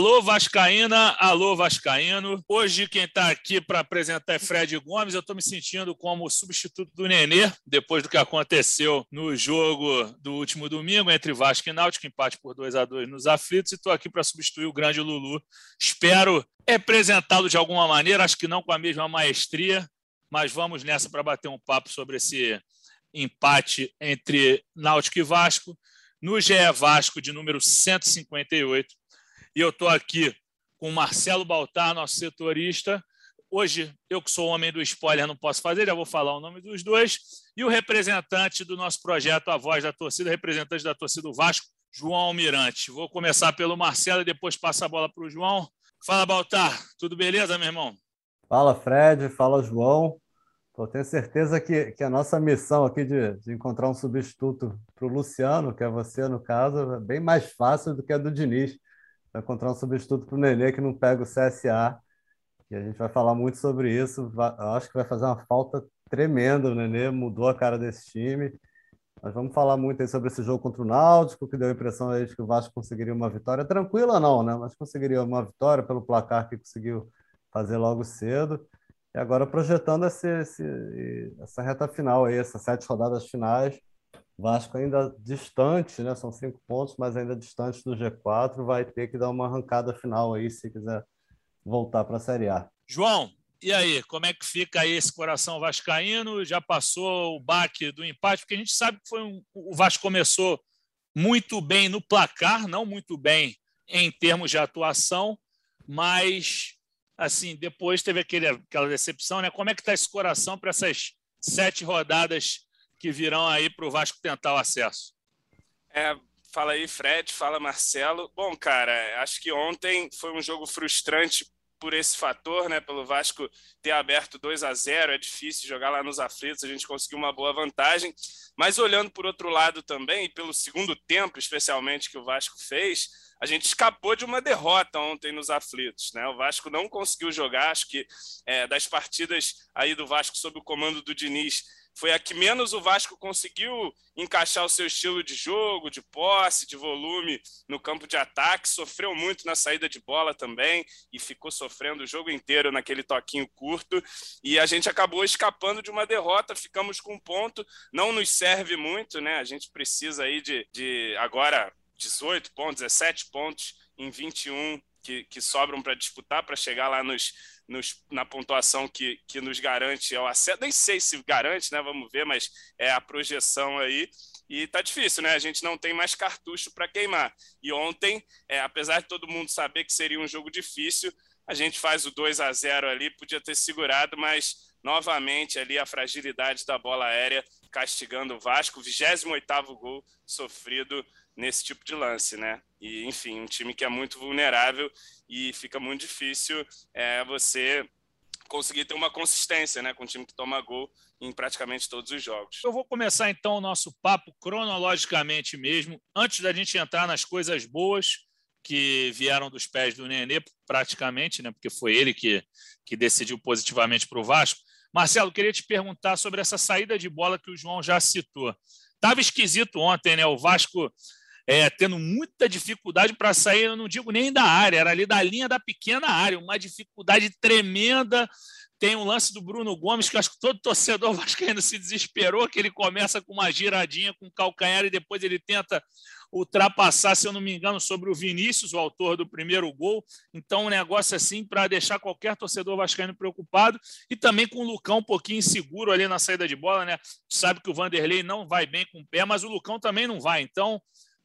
Alô Vascaína, alô Vascaíno. Hoje quem está aqui para apresentar é Fred Gomes. Eu estou me sentindo como substituto do Nenê, depois do que aconteceu no jogo do último domingo entre Vasco e Náutico, empate por 2 a 2 nos aflitos, e estou aqui para substituir o grande Lulu. Espero representá-lo de alguma maneira, acho que não com a mesma maestria, mas vamos nessa para bater um papo sobre esse empate entre Náutico e Vasco. No GE Vasco de número 158, e eu estou aqui com o Marcelo Baltar, nosso setorista. Hoje, eu que sou homem do spoiler, não posso fazer, já vou falar o nome dos dois. E o representante do nosso projeto A Voz da Torcida, representante da torcida do Vasco, João Almirante. Vou começar pelo Marcelo e depois passo a bola para o João. Fala, Baltar. Tudo beleza, meu irmão? Fala, Fred. Fala, João. Eu tenho certeza que, que a nossa missão aqui de, de encontrar um substituto para o Luciano, que é você no caso, é bem mais fácil do que a do Diniz vai encontrar um substituto para o Nenê que não pega o CSA. E a gente vai falar muito sobre isso. Eu acho que vai fazer uma falta tremenda. O Nenê mudou a cara desse time. Nós vamos falar muito aí sobre esse jogo contra o Náutico, que deu a impressão aí de que o Vasco conseguiria uma vitória tranquila, não, né? Mas conseguiria uma vitória pelo placar que conseguiu fazer logo cedo. E agora projetando esse, esse, essa reta final aí, essas sete rodadas finais, Vasco ainda distante, né? São cinco pontos, mas ainda distante do G4, vai ter que dar uma arrancada final aí se quiser voltar para a Série A. João, e aí, como é que fica aí esse coração vascaíno? Já passou o baque do empate? Porque a gente sabe que foi um, o Vasco começou muito bem no placar, não muito bem em termos de atuação, mas assim depois teve aquele, aquela decepção, né? Como é que está esse coração para essas sete rodadas que virão aí para o Vasco tentar o acesso. É, fala aí, Fred, fala Marcelo. Bom, cara, acho que ontem foi um jogo frustrante por esse fator, né? Pelo Vasco ter aberto 2 a 0, é difícil jogar lá nos aflitos, a gente conseguiu uma boa vantagem. Mas olhando por outro lado também, e pelo segundo tempo, especialmente que o Vasco fez, a gente escapou de uma derrota ontem nos aflitos, né? O Vasco não conseguiu jogar, acho que é, das partidas aí do Vasco sob o comando do Diniz, foi a que menos o Vasco conseguiu encaixar o seu estilo de jogo, de posse, de volume no campo de ataque. Sofreu muito na saída de bola também e ficou sofrendo o jogo inteiro naquele toquinho curto. E a gente acabou escapando de uma derrota, ficamos com um ponto. Não nos serve muito, né? A gente precisa aí de, de agora 18 pontos, 17 pontos em 21 que, que sobram para disputar, para chegar lá nos, nos, na pontuação que, que nos garante o acesso. Nem sei se garante, né? Vamos ver, mas é a projeção aí. E tá difícil, né? A gente não tem mais cartucho para queimar. E ontem, é, apesar de todo mundo saber que seria um jogo difícil, a gente faz o 2 a 0 ali, podia ter segurado, mas novamente ali a fragilidade da bola aérea castigando o Vasco, 28º gol sofrido nesse tipo de lance, né? E, enfim, um time que é muito vulnerável e fica muito difícil é, você conseguir ter uma consistência, né, com um time que toma gol em praticamente todos os jogos. Eu vou começar então o nosso papo cronologicamente mesmo, antes da gente entrar nas coisas boas que vieram dos pés do Nenê, praticamente, né, porque foi ele que, que decidiu positivamente para o Vasco. Marcelo, queria te perguntar sobre essa saída de bola que o João já citou. Tava esquisito ontem, né? O Vasco é, tendo muita dificuldade para sair, eu não digo nem da área, era ali da linha da pequena área, uma dificuldade tremenda. Tem um lance do Bruno Gomes, que acho que todo torcedor vascaíno se desesperou, que ele começa com uma giradinha com calcanhar e depois ele tenta ultrapassar, se eu não me engano, sobre o Vinícius, o autor do primeiro gol. Então, um negócio assim para deixar qualquer torcedor vascaíno preocupado e também com o Lucão um pouquinho inseguro ali na saída de bola, né? Sabe que o Vanderlei não vai bem com o pé, mas o Lucão também não vai. Então,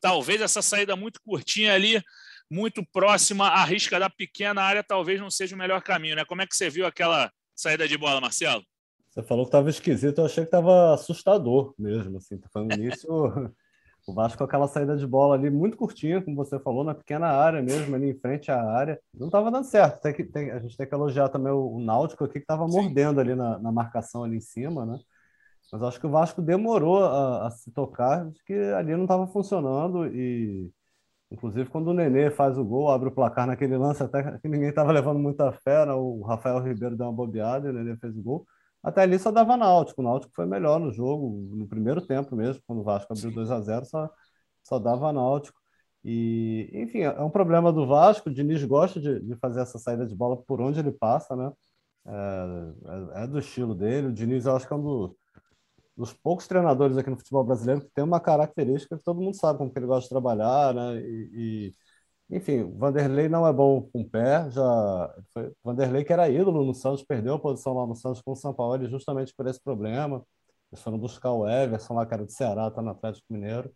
talvez essa saída muito curtinha ali, muito próxima à risca da pequena área, talvez não seja o melhor caminho, né? Como é que você viu aquela saída de bola, Marcelo? Você falou que estava esquisito, eu achei que estava assustador mesmo. Assim, no início, o Vasco com aquela saída de bola ali muito curtinha, como você falou, na pequena área mesmo, ali em frente à área. Não estava dando certo. Tem que, tem, a gente tem que elogiar também o, o Náutico aqui, que estava mordendo ali na, na marcação ali em cima, né? Mas acho que o Vasco demorou a, a se tocar, de que ali não estava funcionando e, Inclusive, quando o Nenê faz o gol, abre o placar naquele lance, até que ninguém estava levando muita fé, né? o Rafael Ribeiro deu uma bobeada e o Nenê fez o gol. Até ali só dava Náutico. O Náutico foi melhor no jogo, no primeiro tempo mesmo, quando o Vasco abriu 2 a 0 só, só dava Náutico. E, enfim, é um problema do Vasco. O Diniz gosta de, de fazer essa saída de bola por onde ele passa, né? É, é, é do estilo dele. O Diniz, eu acho que é um dos, dos poucos treinadores aqui no futebol brasileiro que tem uma característica que todo mundo sabe como que ele gosta de trabalhar, né? E, e enfim, o Vanderlei não é bom com o pé, já foi Vanderlei que era ídolo no Santos, perdeu a posição lá no Santos com o São Paulo justamente por esse problema. Eles foram buscar o Everson lá, que era do Ceará, tá no Atlético Mineiro.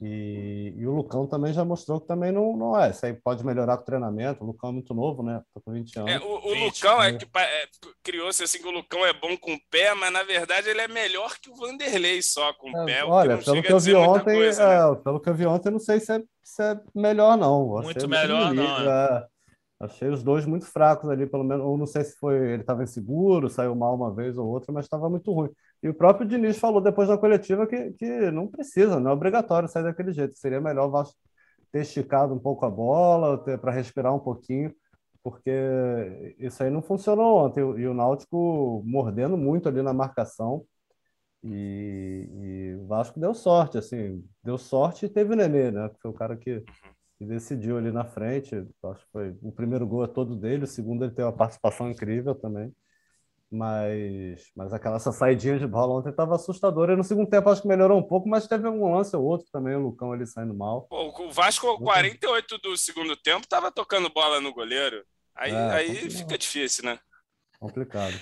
E, e, o Lucão também já mostrou que também não, não é. Isso aí pode melhorar com o treinamento. O Lucão é muito novo, né? Tô com 20 anos. É, o, o 20, Lucão é que é, criou-se assim que o Lucão é bom com o pé, mas na verdade ele é melhor que o Vanderlei só com o é, pé. Olha, que pelo que eu vi ontem, coisa, né? É, pelo que eu vi ontem, não sei se é, se é melhor, não. Muito melhor, não. É. Achei os dois muito fracos ali, pelo menos. Ou não sei se foi ele estava inseguro, saiu mal uma vez ou outra, mas estava muito ruim. E o próprio Diniz falou depois da coletiva que, que não precisa, não é obrigatório sair daquele jeito. Seria melhor o Vasco ter esticado um pouco a bola, para respirar um pouquinho, porque isso aí não funcionou ontem. E o Náutico mordendo muito ali na marcação. E, e o Vasco deu sorte, assim, deu sorte e teve o Nenê, né? Que foi o cara que que decidiu ali na frente. Acho que foi o primeiro gol é todo dele, o segundo ele teve uma participação incrível também. Mas, mas aquela essa saidinha de bola ontem estava assustadora. E no segundo tempo acho que melhorou um pouco, mas teve um lance ou outro também, o Lucão ali saindo mal. Pô, o Vasco, 48 do segundo tempo, estava tocando bola no goleiro. Aí, é, aí fica difícil, né? Complicado.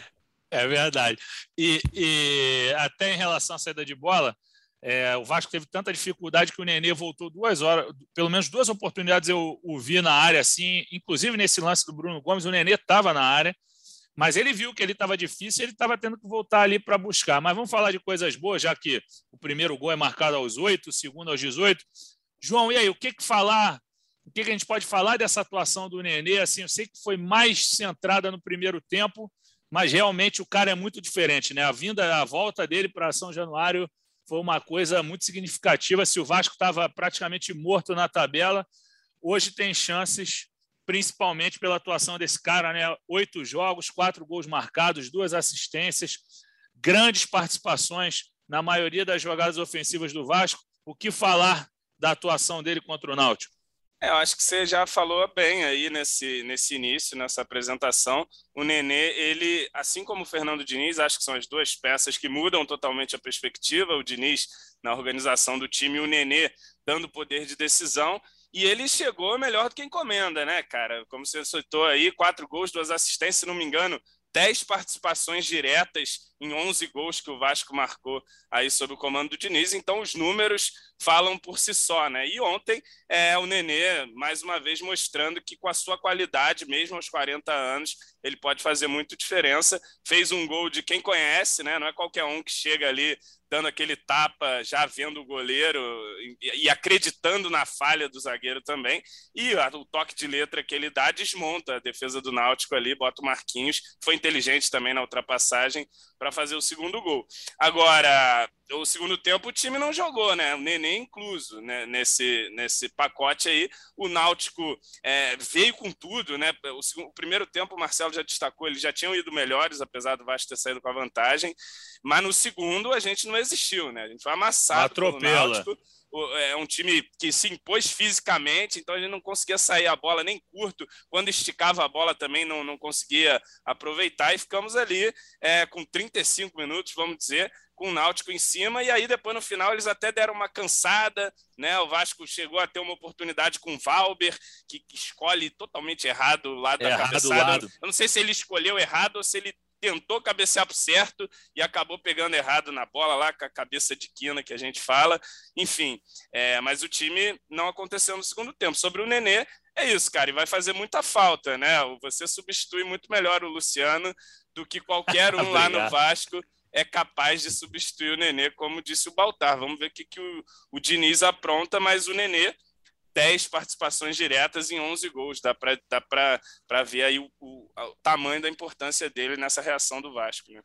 É verdade. E, e até em relação à saída de bola, é, o Vasco teve tanta dificuldade que o Nenê voltou duas horas, pelo menos duas oportunidades eu o vi na área, assim, inclusive nesse lance do Bruno Gomes, o Nenê estava na área, mas ele viu que ele estava difícil, ele estava tendo que voltar ali para buscar. Mas vamos falar de coisas boas, já que o primeiro gol é marcado aos oito, o segundo aos 18. João, e aí, o que, que falar? O que, que a gente pode falar dessa atuação do Nenê? Assim, eu sei que foi mais centrada no primeiro tempo, mas realmente o cara é muito diferente, né? A vinda, a volta dele para São Januário foi uma coisa muito significativa. Se o Vasco estava praticamente morto na tabela, hoje tem chances, principalmente pela atuação desse cara, né? Oito jogos, quatro gols marcados, duas assistências, grandes participações na maioria das jogadas ofensivas do Vasco. O que falar da atuação dele contra o Náutico? É, eu acho que você já falou bem aí nesse, nesse início, nessa apresentação. O Nenê, ele, assim como o Fernando Diniz, acho que são as duas peças que mudam totalmente a perspectiva. O Diniz na organização do time o Nenê dando poder de decisão. E ele chegou melhor do que encomenda, né, cara? Como você citou aí, quatro gols, duas assistências, se não me engano, 10 participações diretas em 11 gols que o Vasco marcou aí sob o comando do Diniz. Então, os números falam por si só, né? E ontem, é, o Nenê, mais uma vez, mostrando que com a sua qualidade, mesmo aos 40 anos, ele pode fazer muito diferença. Fez um gol de quem conhece, né? Não é qualquer um que chega ali dando aquele tapa, já vendo o goleiro e, acreditando na falha do zagueiro também. E o toque de letra que ele dá desmonta a defesa do Náutico ali, bota o Marquinhos. Foi inteligente também na ultrapassagem para fazer o segundo gol. Agora, o segundo tempo o time não jogou, né? O Nenê incluso né? nesse, nesse pacote aí. O Náutico é, veio com tudo, né? O, segundo, o, primeiro tempo o Marcelo já destacou, eles já tinham ido melhores, apesar do Vasco ter saído com a vantagem. Mas no segundo a gente não existiu, né? A gente foi amassado Atropela. pelo Náutico é um time que se impôs fisicamente, então gente não conseguia sair a bola nem curto. Quando esticava a bola também não, não conseguia aproveitar e ficamos ali é, com 35 minutos, vamos dizer, com o Náutico em cima, e aí depois no final eles até deram uma cansada, né? O Vasco chegou a ter uma oportunidade com o Valber, que, que escolhe totalmente errado o lado é, da cabeçada. Lado. Eu não sei se ele escolheu errado ou se ele tentou cabecear para certo e acabou pegando errado na bola lá com a cabeça de quina que a gente fala. Enfim, é, mas o time não aconteceu no segundo tempo. Sobre o Nenê, é isso, cara, e vai fazer muita falta, né? Você substitui muito melhor o Luciano do que qualquer um lá no Vasco é capaz de substituir o Nenê, como disse o Baltar. Vamos ver o que, que o, o Diniz apronta, mas o Nenê, 10 participações diretas em 11 gols. Dá para ver aí o, o, o, tamanho da importância dele nessa reação do Vasco. Né?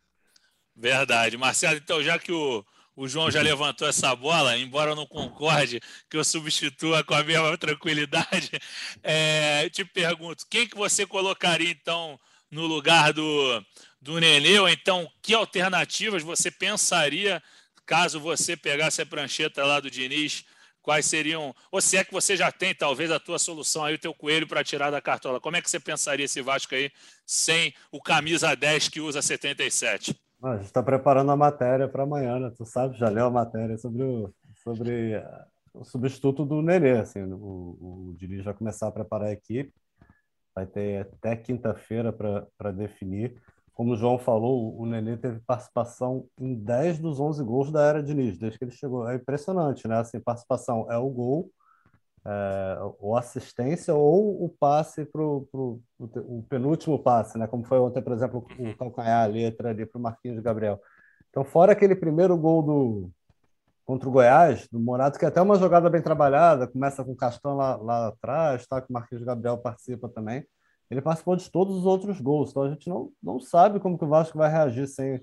Verdade. Marcelo, então, já que o, o João já levantou essa bola, embora eu não concorde que eu substitua com a mesma tranquilidade. É, te pergunto, quem que você colocaria então no lugar do, do Nenê? Ou então, que alternativas você pensaria caso você pegasse a prancheta lá do Diniz? Quais seriam, ou se é que você já tem talvez a tua solução aí, o teu coelho para tirar da cartola. Como é que você pensaria esse Vasco aí sem o camisa 10 que usa 77? a gente está preparando a matéria para amanhã, né? Tu sabe, já leu a matéria sobre o, sobre o substituto do Nenê. Assim, o, o Diniz vai começar a preparar a equipe, vai ter até quinta-feira para definir. Como o João falou, o Nenê teve participação em 10 dos 11 gols da era Diniz, desde que ele chegou. É impressionante, né? Assim, participação é o gol, é, ou assistência ou o passe para o penúltimo passe, né? como foi ontem, por exemplo, o uhum. calcanhar, a letra ali para o Marquinhos Gabriel. Então, fora aquele primeiro gol do contra o Goiás, do Morato, que é até uma jogada bem trabalhada, começa com o Castão lá, lá atrás, tá? que o Marquinhos Gabriel participa também. Ele participou de todos os outros gols, então a gente não, não sabe como que o Vasco vai reagir sem,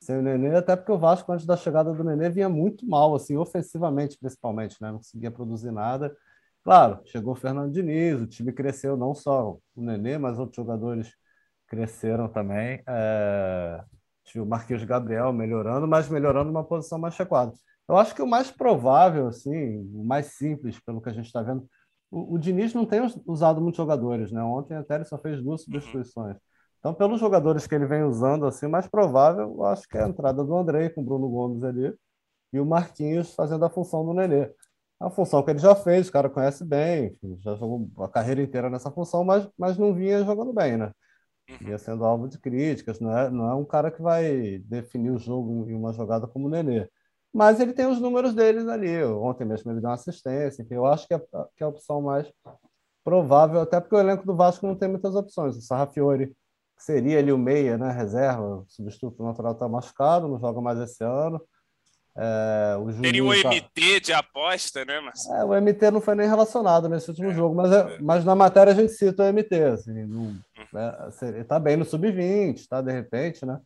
sem o Nenê, até porque o Vasco, antes da chegada do Nenê, vinha muito mal, assim, ofensivamente principalmente, né? não conseguia produzir nada. Claro, chegou o Fernando Diniz, o time cresceu, não só o Nenê, mas outros jogadores cresceram também. É... O Marquinhos Gabriel melhorando, mas melhorando uma posição mais recuada. Eu acho que o mais provável, assim, o mais simples, pelo que a gente está vendo, o, o, Diniz não tem usado muitos jogadores, né? Ontem até ele só fez duas substituições. Então, pelos jogadores que ele vem usando, assim, o mais provável, eu acho que é a entrada do André com o Bruno Gomes ali e o Marquinhos fazendo a função do Nenê. É uma função que ele já fez, o cara conhece bem, já jogou a carreira inteira nessa função, mas, mas não vinha jogando bem, né? Uhum. Ia sendo alvo de críticas, não é, não é um cara que vai definir o jogo em uma jogada como o Nenê. Mas ele tem os números deles ali. Ontem mesmo ele deu uma assistência, enfim, eu acho que é, que é a opção mais provável, até porque o elenco do Vasco não tem muitas opções. O Sarrafiori seria ali o meia, né? Reserva, o substituto natural está machucado, não joga mais esse ano. É, o Teria o MT de aposta, né, Marcelo? É, o MT não foi nem relacionado nesse último é, jogo, mas, é, é. mas na matéria a gente cita o MT. Assim, não, uhum. né, ele tá bem no sub-20, tá? De repente, né?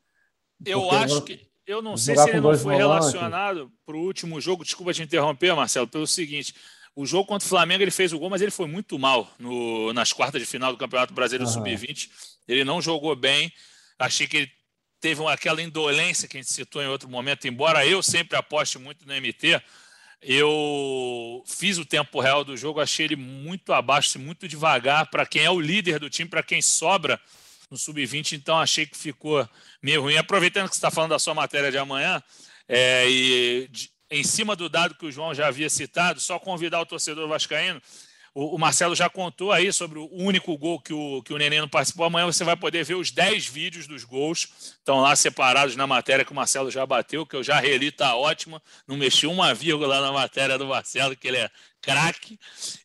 Eu acho que. Eu não sei se ele não foi relacionado para o último jogo. Desculpa te interromper, Marcelo, pelo seguinte. O jogo contra o Flamengo ele fez o gol, mas ele foi muito mal no, nas quartas de final do Campeonato Brasileiro uhum. Sub-20. Ele não jogou bem. Achei que ele teve aquela indolência que a gente citou em outro momento, embora eu sempre aposte muito no MT, eu fiz o tempo real do jogo, achei ele muito abaixo, muito devagar para quem é o líder do time, para quem sobra no sub-20, então achei que ficou meio ruim. Aproveitando que você está falando da sua matéria de amanhã, é, e de, em cima do dado que o João já havia citado, só convidar o torcedor vascaíno o, o, Marcelo já contou aí sobre o único gol que o, que o Nenê não participou. Amanhã você vai poder ver os 10 vídeos dos gols. Estão lá separados na matéria que o Marcelo já bateu, que eu já reli, está ótima. Não mexi uma vírgula na matéria do Marcelo, que ele é craque.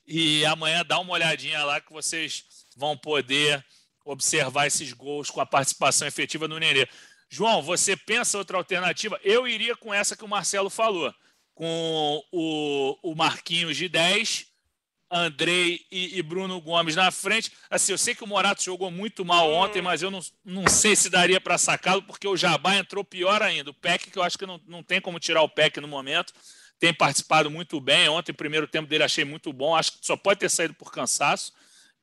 E amanhã dá uma olhadinha lá que vocês vão poder observar esses gols com a participação efetiva do Nenê. João, você pensa outra alternativa? Eu iria com essa que o Marcelo falou, com o, o Marquinhos de 10 Andrei e, e, Bruno Gomes na frente. Assim, eu sei que o Morato jogou muito mal ontem, mas eu não, não sei se daria para sacá-lo, porque o Jabá entrou pior ainda. O Peck, que eu acho que não, não tem como tirar o Peck no momento, tem participado muito bem. Ontem, o primeiro tempo dele, achei muito bom. Acho que só pode ter saído por cansaço,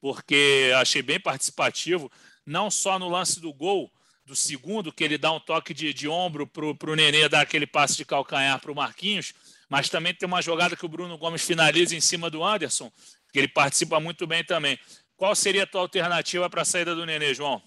porque achei bem participativo, não só no lance do gol, do segundo, que ele dá um toque de, de ombro para o Nenê dar aquele passe de calcanhar para o Marquinhos, mas também tem uma jogada que o Bruno Gomes finaliza em cima do Anderson, que ele participa muito bem também. Qual seria a tua alternativa para a saída do Nenê, João?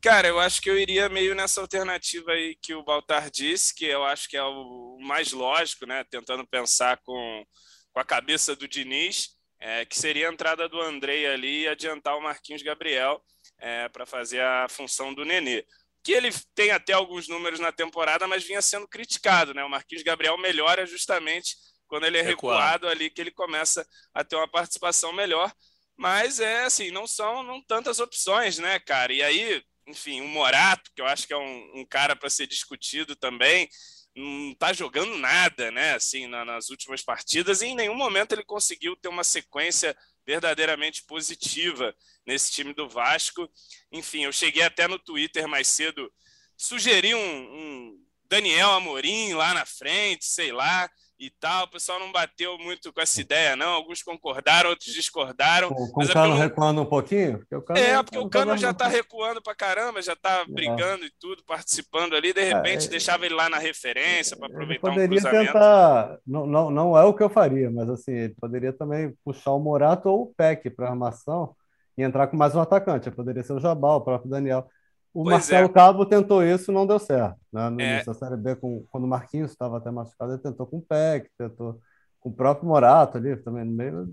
Cara, eu acho que eu iria meio nessa alternativa aí que o Baltar disse, que eu acho que é o mais lógico, né? Tentando pensar com, com a cabeça do Diniz, é, que seria a entrada do Andrei ali e adiantar o Marquinhos Gabriel é, para fazer a função do Nenê que ele tem até alguns números na temporada, mas vinha sendo criticado, né? O Marquinhos Gabriel melhora justamente quando ele é recuado ali que ele começa a ter uma participação melhor. Mas é assim, não são não tantas opções, né, cara? E aí, enfim, o Morato, que eu acho que é um, um cara para ser discutido também, não tá jogando nada, né? Assim, na, nas últimas partidas, e em nenhum momento ele conseguiu ter uma sequência verdadeiramente positiva nesse time do Vasco. Enfim, eu cheguei até no Twitter mais cedo, sugeri um, um Daniel Amorim lá na frente, sei lá e tal. O pessoal não bateu muito com essa ideia, não. Alguns concordaram, outros discordaram. Com, com o é Cano pelo... recuando um pouquinho? Porque o Cano, é, porque o Cano já está recuando para caramba, já está brigando é. e tudo, participando ali. De repente, é, deixava ele lá na referência para aproveitar um cruzamento. tentar... Não, não, não é o que eu faria, mas assim, ele poderia também puxar o Morato ou o Peck para armação e entrar com mais um atacante. Poderia ser o Jabal, o próprio Daniel. O pois Marcelo é. Cabo tentou isso não deu certo. Né? É. Série B, com, quando o Marquinhos estava até machucado, ele tentou com o Peck, tentou com o próprio Morato ali também.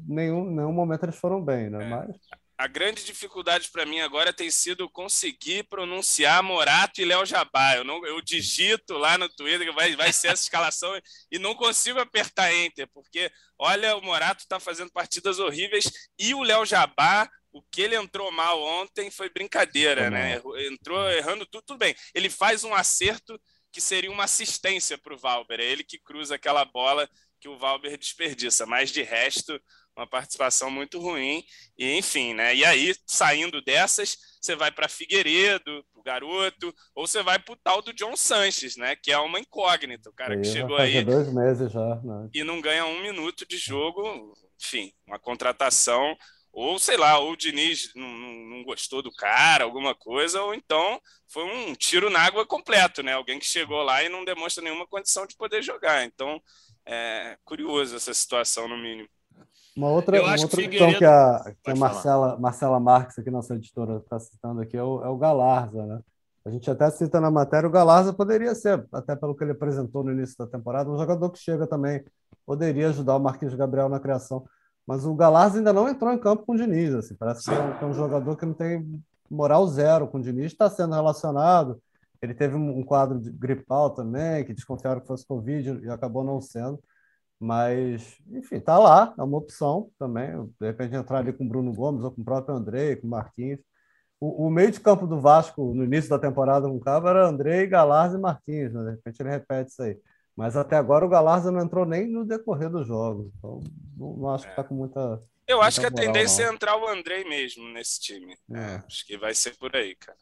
Nenhum, nenhum momento eles foram bem, né? É. Mas... A grande dificuldade para mim agora tem sido conseguir pronunciar Morato e Léo Jabá. Eu, não, eu digito lá no Twitter que vai, vai ser essa escalação e não consigo apertar Enter, porque olha, o Morato está fazendo partidas horríveis e o Léo Jabá o que ele entrou mal ontem foi brincadeira, né? Entrou errando tudo, tudo bem. Ele faz um acerto que seria uma assistência para o Valber. É ele que cruza aquela bola que o Valber desperdiça. Mas de resto, uma participação muito ruim. E enfim, né? E aí, saindo dessas, você vai para Figueiredo, o garoto, ou você vai para o tal do John Sanches, né? Que é uma incógnita. O cara que chegou aí. dois meses já. Né? E não ganha um minuto de jogo. Enfim, uma contratação ou sei lá, ou o Diniz não, não, não, gostou do cara, alguma coisa, ou então foi um tiro na água completo, né? Alguém que chegou lá e não demonstra nenhuma condição de poder jogar. Então, é curioso essa situação, no mínimo. Uma outra, uma outra questão que a, que a Marcela, Marcela Marques, aqui, nossa editora, está citando aqui, é o, é o Galarza, né? A gente até cita na matéria, o Galarza poderia ser, até pelo que ele apresentou no início da temporada, um jogador que chega também, poderia ajudar o Marquinhos Gabriel na criação mas o Galaz ainda não entrou em campo com o Diniz. Assim, parece que é, um, que é um jogador que não tem moral zero com o Diniz, está sendo relacionado. Ele teve um quadro de gripal também, que desconfiaram que fosse Covid e acabou não sendo. Mas, enfim, está lá, é uma opção também. De repente entrar ali com o Bruno Gomes ou com o próprio André, com o Marquinhos. O, o, meio de campo do Vasco no início da temporada com o Cabo era André, Galaz e Marquinhos. Né? De repente ele repete isso aí. Mas até agora o Galarza não entrou nem no decorrer do jogo. Então, não, não acho que está com muita. Eu acho que a tendência não. é entrar o Andrei mesmo nesse time. É. Acho que vai ser por aí, cara.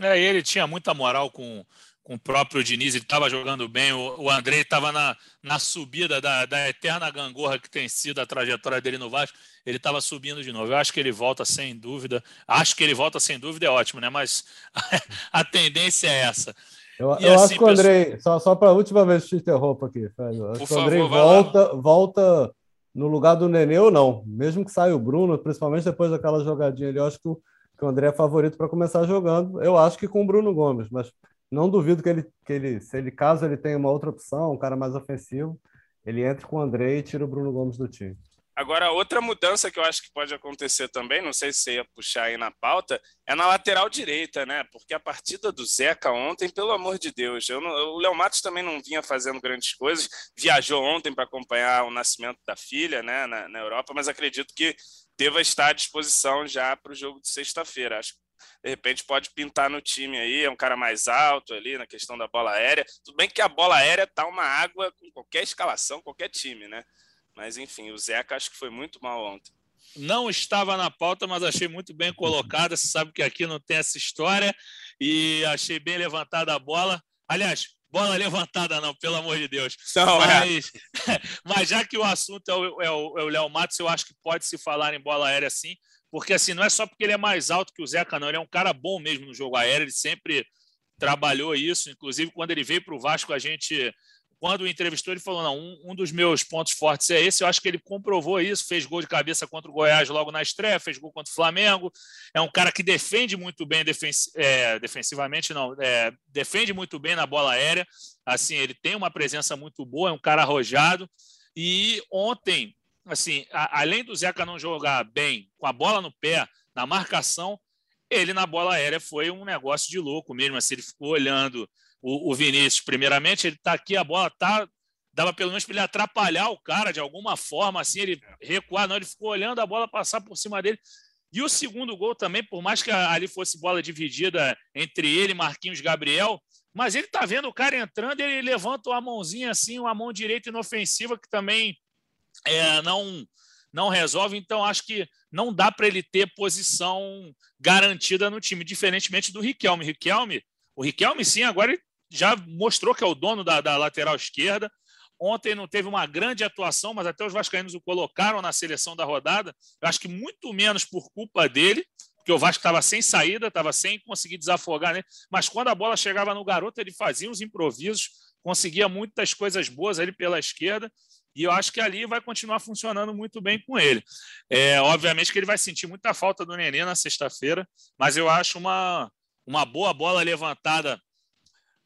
É, ele tinha muita moral com, com o próprio Diniz, ele estava jogando bem. O, o Andrei estava na, na subida da, da eterna gangorra que tem sido a trajetória dele no Vasco. Ele estava subindo de novo. Eu acho que ele volta sem dúvida. Acho que ele volta sem dúvida, é ótimo, né? Mas a, a tendência é essa. Eu, eu assim, acho que o Andrei, pessoal... só, só para a última vez que te interrompo aqui, Fred, acho que o Andrei favor, volta, volta no lugar do Nenê ou não. Mesmo que saia o Bruno, principalmente depois daquela jogadinha ali, eu acho que o, que o André é favorito para começar jogando. Eu acho que com o Bruno Gomes, mas não duvido que ele, que ele, se ele caso ele tenha uma outra opção, um cara mais ofensivo, ele entre com o André e tira o Bruno Gomes do time. Agora, outra mudança que eu acho que pode acontecer também, não sei se você ia puxar aí na pauta, é na lateral direita, né? Porque a partida do Zeca ontem, pelo amor de Deus, não, o Léo Matos também não vinha fazendo grandes coisas, viajou ontem para acompanhar o nascimento da filha, né, na, na, Europa, mas acredito que deva estar à disposição já para o jogo de sexta-feira. Acho que de repente pode pintar no time aí, é um cara mais alto ali na questão da bola aérea. Tudo bem que a bola aérea tá uma água com qualquer escalação, qualquer time, né? Mas enfim, o Zeca acho que foi muito mal ontem. Não estava na pauta, mas achei muito bem colocada. Você sabe que aqui não tem essa história e achei bem levantada a bola. Aliás, bola levantada não, pelo amor de Deus. Não, é. mas, é. mas já que o assunto é o, é o, é o Léo Matos, eu acho que pode se falar em bola aérea sim, porque assim, não é só porque ele é mais alto que o Zeca, não. Ele é um cara bom mesmo no jogo aéreo, ele sempre trabalhou isso. Inclusive, quando ele veio para o Vasco, a gente quando o entrevistou, ele falou: não, um, um, dos meus pontos fortes é esse. Eu acho que ele comprovou isso, fez gol de cabeça contra o Goiás logo na estreia, fez gol contra o Flamengo. É um cara que defende muito bem é, defensivamente, não, é, defende muito bem na bola aérea. Assim, ele tem uma presença muito boa, é um cara arrojado. E ontem, assim, a, além do Zeca não jogar bem com a bola no pé, na marcação, ele na bola aérea foi um negócio de louco mesmo. Assim, ele ficou olhando o, o Vinícius, primeiramente, ele está aqui, a bola tá dava pelo menos para ele atrapalhar o cara de alguma forma, assim, ele recuar, não, ele ficou olhando a bola passar por cima dele. E o segundo gol também, por mais que ali fosse bola dividida entre ele, Marquinhos Gabriel, mas ele tá vendo o cara entrando, ele levanta uma mãozinha assim, uma mão direita inofensiva que também é, não não resolve, então acho que não dá para ele ter posição garantida no time, diferentemente do Riquelme. Riquelme, o Riquelme sim, agora já mostrou que é o dono da, da lateral esquerda. Ontem não teve uma grande atuação, mas até os vascaínos o colocaram na seleção da rodada. Eu acho que muito menos por culpa dele, porque o Vasco estava sem saída, estava sem conseguir desafogar, né? Mas quando a bola chegava no garoto, ele fazia uns improvisos, conseguia muitas coisas boas ali pela esquerda. E eu acho que ali vai continuar funcionando muito bem com ele. É, obviamente que ele vai sentir muita falta do Nenê na sexta-feira, mas eu acho uma, uma boa bola levantada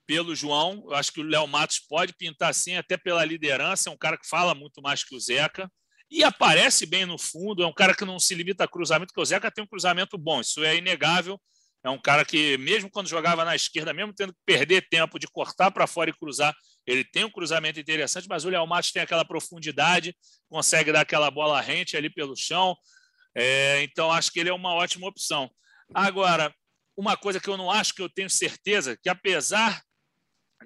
pelo João. Eu acho que o Léo Matos pode pintar assim, até pela liderança. É um cara que fala muito mais que o Zeca e aparece bem no fundo. É um cara que não se limita a cruzamento, porque o Zeca tem um cruzamento bom, isso é inegável. É um cara que, mesmo quando jogava na esquerda, mesmo tendo que perder tempo de cortar para fora e cruzar, ele tem um cruzamento interessante, mas o Léo Matos tem aquela profundidade, consegue dar aquela bola rente ali pelo chão. É, então, acho que ele é uma ótima opção. Agora, uma coisa que eu não acho que eu tenho certeza, que apesar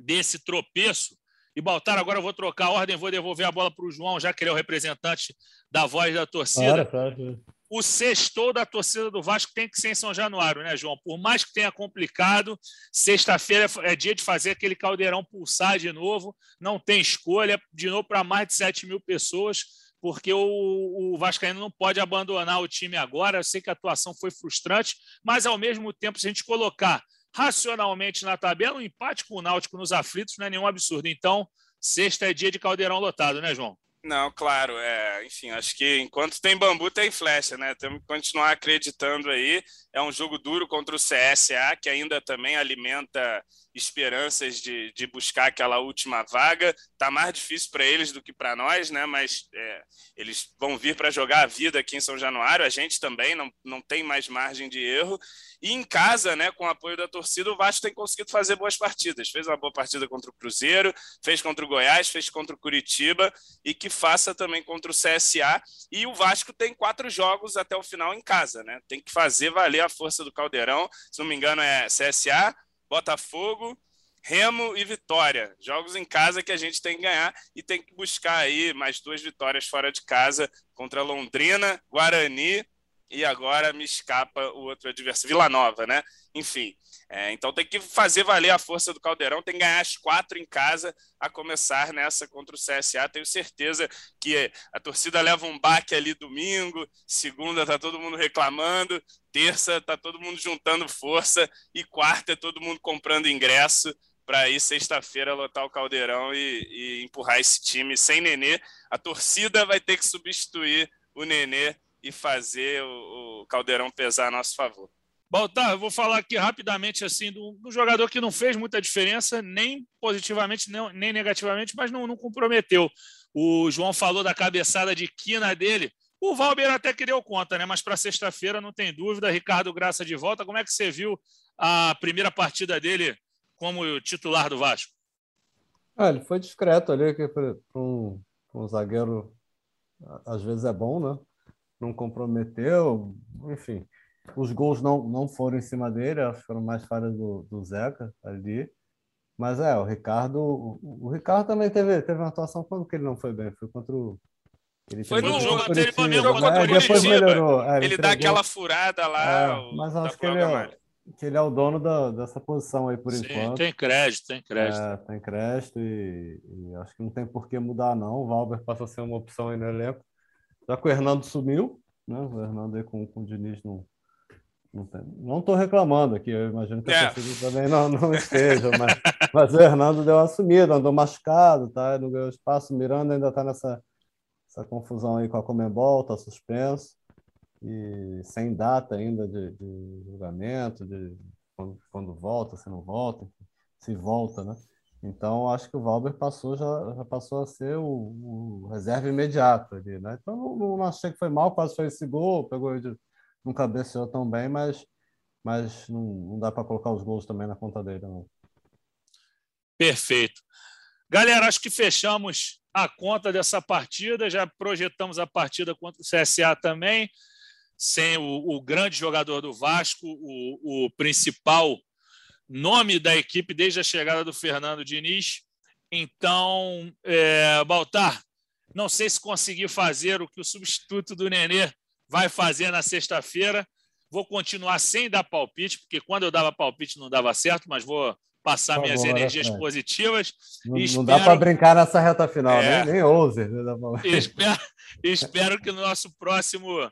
desse tropeço, e Baltar, agora eu vou trocar a ordem, vou devolver a bola para o João, já que ele é o representante da voz da torcida. Claro, claro o sextou da torcida do Vasco tem que ser em São Januário, né, João? Por mais que tenha complicado, sexta-feira é dia de fazer aquele caldeirão pulsar de novo. Não tem escolha, de novo para mais de 7 mil pessoas, porque o, o Vascaíno não pode abandonar o time agora. Eu sei que a atuação foi frustrante, mas ao mesmo tempo, se a gente colocar racionalmente na tabela, um empate com o Náutico nos aflitos não é nenhum absurdo. Então, sexta é dia de caldeirão lotado, né, João? Não, claro, é, enfim, acho que enquanto tem bambu tem flecha, né? Temos que continuar acreditando aí. É um jogo duro contra o CSA, que ainda também alimenta esperanças de, de buscar aquela última vaga. Tá mais difícil para eles do que para nós, né? Mas é, eles vão vir para jogar a vida aqui em São Januário. A gente também não, não tem mais margem de erro. E em casa, né, com o apoio da torcida, o Vasco tem conseguido fazer boas partidas. Fez uma boa partida contra o Cruzeiro, fez contra o Goiás, fez contra o Curitiba e que faça também contra o CSA. E o Vasco tem quatro jogos até o final em casa, né? Tem que fazer valer a força do Caldeirão. Se não me engano, é CSA, Botafogo, Remo e Vitória. Jogos em casa que a gente tem que ganhar e tem que buscar aí mais duas vitórias fora de casa contra Londrina, Guarani e agora me escapa o outro adversário, Vila Nova, né? Enfim, é, então tem que fazer valer a força do Caldeirão, tem que ganhar as quatro em casa a começar nessa contra o CSA. Tenho certeza que a torcida leva um baque ali domingo, segunda tá todo mundo reclamando, terça tá todo mundo juntando força e quarta é todo mundo comprando ingresso para ir sexta-feira lotar o Caldeirão e, e empurrar esse time sem Nenê. A torcida vai ter que substituir o Nenê e fazer o, o Caldeirão pesar a nosso favor. Baltar, eu vou falar aqui rapidamente assim do, do, jogador que não fez muita diferença, nem positivamente, nem, nem negativamente, mas não, não, comprometeu. O João falou da cabeçada de quina dele. O Valber até que deu conta, né? Mas para sexta-feira não tem dúvida. Ricardo Graça de volta. Como é que você viu a primeira partida dele como titular do Vasco? Ah, ele foi discreto ali, que para um, um zagueiro às vezes é bom, né? Não comprometeu, enfim os gols não, não foram em cima dele, acho que foram mais falhas do, do Zeca ali. Mas é, o Ricardo. O, o, Ricardo também teve, teve uma atuação quando que ele não foi bem. Foi contra o. Ele foi no jogo anterior Flamengo contra o Curitiba. Melhorou. É, ele, ele dá aquela furada lá. É, mas acho que ele, é, que ele é o dono da, dessa posição aí por Sim, enquanto. Tem crédito, tem crédito. É, tem crédito e, e, acho que não tem por que mudar, não. O Valber passa a ser uma opção aí no elenco. Já que o Hernando sumiu, né? O Hernando aí com, com o Diniz não, não estou reclamando aqui, eu imagino que a é. torcida também não, não esteja, mas, mas o Hernando deu uma sumida, andou machucado, tá? não ganhou espaço. O Miranda ainda está nessa essa confusão aí com a Comembol, está suspenso, e sem data ainda de, de julgamento, de quando, quando, volta, se não volta, se volta, né? Então, acho que o Valber passou, já, já passou a ser o, o reserva imediato ali, né? Então, não, não achei que foi mal, quase fez esse gol, pegou de não cabeceou tão bem, mas, mas não, não dá para colocar os gols também na conta dele. Não. Perfeito. Galera, acho que fechamos a conta dessa partida, já projetamos a partida contra o CSA também, sem o, o grande jogador do Vasco, o, o principal nome da equipe desde a chegada do Fernando Diniz. Então, é, Baltar, não sei se consegui fazer o que o substituto do Nenê vai fazer na sexta-feira. Vou continuar sem dar palpite, porque quando eu dava palpite não dava certo, mas vou passar minhas energias Fred? positivas. Não, E não dá espero- para brincar nessa reta final, É. nem, nem ouse. pra- espero, espero que no nosso próximo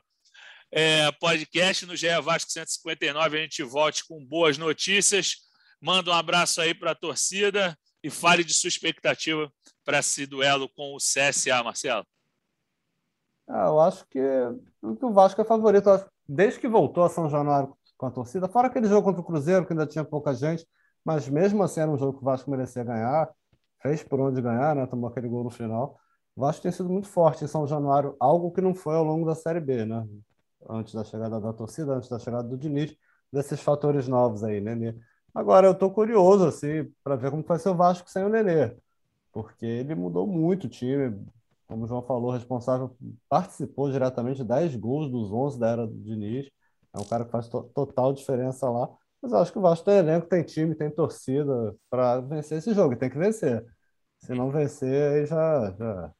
é, podcast, no GE Vasco 159, a gente volte com boas notícias. Manda um abraço aí para a torcida e fale de sua expectativa para esse duelo com o CSA, Marcelo. Ah, eu acho que, o Vasco é favorito. Desde que voltou a São Januário com a torcida, fora aquele jogo contra o Cruzeiro, que ainda tinha pouca gente, mas mesmo assim era um jogo que o Vasco merecia ganhar. Fez por onde ganhar, né? Tomou aquele gol no final. O Vasco tem sido muito forte em São Januário, algo que não foi ao longo da Série B, né? Antes da chegada da torcida, antes da chegada do Diniz, desses fatores novos aí, né? Nenê. Agora eu tô curioso, assim, para ver como vai ser o Vasco sem o Nenê, porque ele mudou muito o time, como o João falou, responsável, participou diretamente de 10 gols dos 11 da era do Diniz. É um cara que faz to- total diferença lá. Mas acho que o Vasco tem elenco, tem time, tem torcida para vencer esse jogo. Tem que vencer. Se não vencer, aí já, já,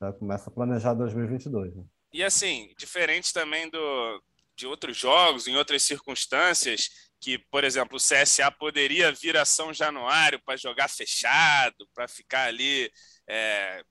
já começa a planejar 2022. né? E assim, diferente também do, de outros jogos, em outras circunstâncias, que, por exemplo, o CSA poderia vir a São Januário para jogar fechado, para ficar ali é,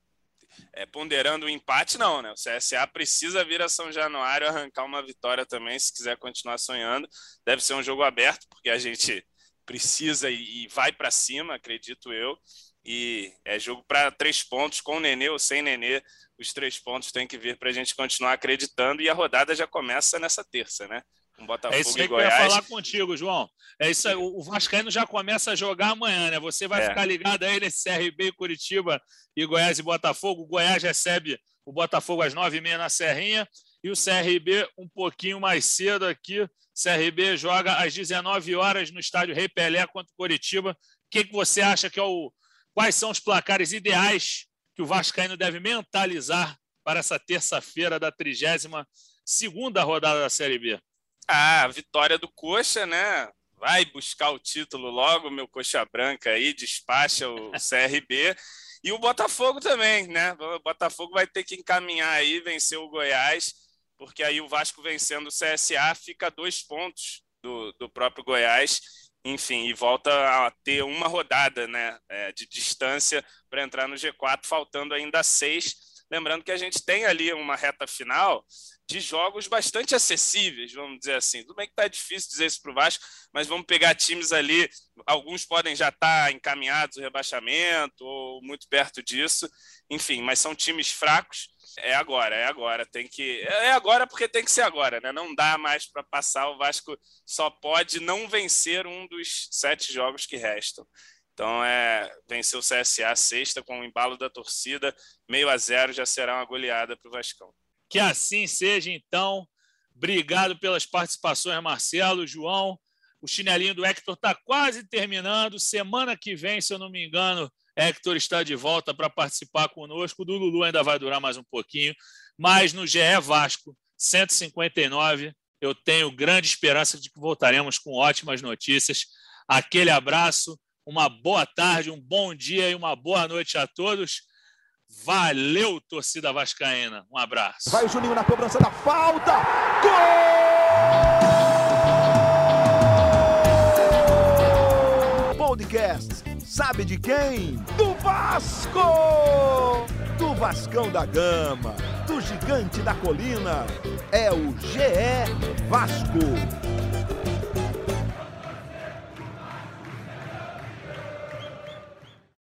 é, ponderando o empate, não, né? O CSA precisa vir a São Januário arrancar uma vitória também, se quiser continuar sonhando. Deve ser um jogo aberto, porque a gente precisa e, e vai para cima, acredito eu. E é jogo para três pontos, com o Nenê ou sem Nenê os três pontos têm que vir para a gente continuar acreditando e a rodada já começa nessa terça, né? Com Botafogo É isso e aí que eu ia Goiás. falar contigo, João. É isso aí. O o Vascaíno já começa a jogar amanhã, né? Você vai É. ficar ligado aí nesse CRB, Curitiba e Goiás e Botafogo. O Goiás recebe o Botafogo às nove e meia na Serrinha e o CRB um pouquinho mais cedo aqui. CRB joga às 19 horas no estádio Rei Pelé contra o Curitiba. O que, que você acha que é o. Quais são os placares ideais que o Vascaíno deve mentalizar para essa terça-feira da 32 segunda rodada da Série B? Ah, a vitória do Coxa, né? Vai buscar o título logo, meu Coxa Branca aí, despacha o CRB. E o Botafogo também, né? O Botafogo vai ter que encaminhar aí, vencer o Goiás, porque aí o Vasco vencendo o CSA fica a dois pontos do, do próprio Goiás. Enfim, e volta a ter uma rodada né, é, de distância para entrar no G4, faltando ainda seis. Lembrando que a gente tem ali uma reta final de jogos bastante acessíveis, vamos dizer assim. Tudo bem que tá difícil dizer isso para o Vasco, mas vamos pegar times ali, alguns podem já estar encaminhados ao rebaixamento ou muito perto disso, enfim, mas são times fracos. É agora, é agora, tem que é agora porque tem que ser agora, né? Não dá mais para passar. O Vasco só pode não vencer um dos sete jogos que restam. Então é vencer o CSA sexta com o embalo da torcida, meio a zero já será uma goleada para o Vascão. Que assim seja, então. Obrigado pelas participações, Marcelo, João. O chinelinho do Hector está quase terminando. Semana que vem, se eu não me engano, Hector está de volta para participar conosco. O do Lulu ainda vai durar mais um pouquinho. Mas no GE Vasco 159, eu tenho grande esperança de que voltaremos com ótimas notícias. Aquele abraço, uma boa tarde, um bom dia e uma boa noite a todos. Valeu, torcida vascaína. Um abraço. Vai o Juninho na cobrança da falta. Gol! Podcast. Sabe de quem? Do Vasco! Do Vascão da Gama, do Gigante da Colina. É o GE Vasco.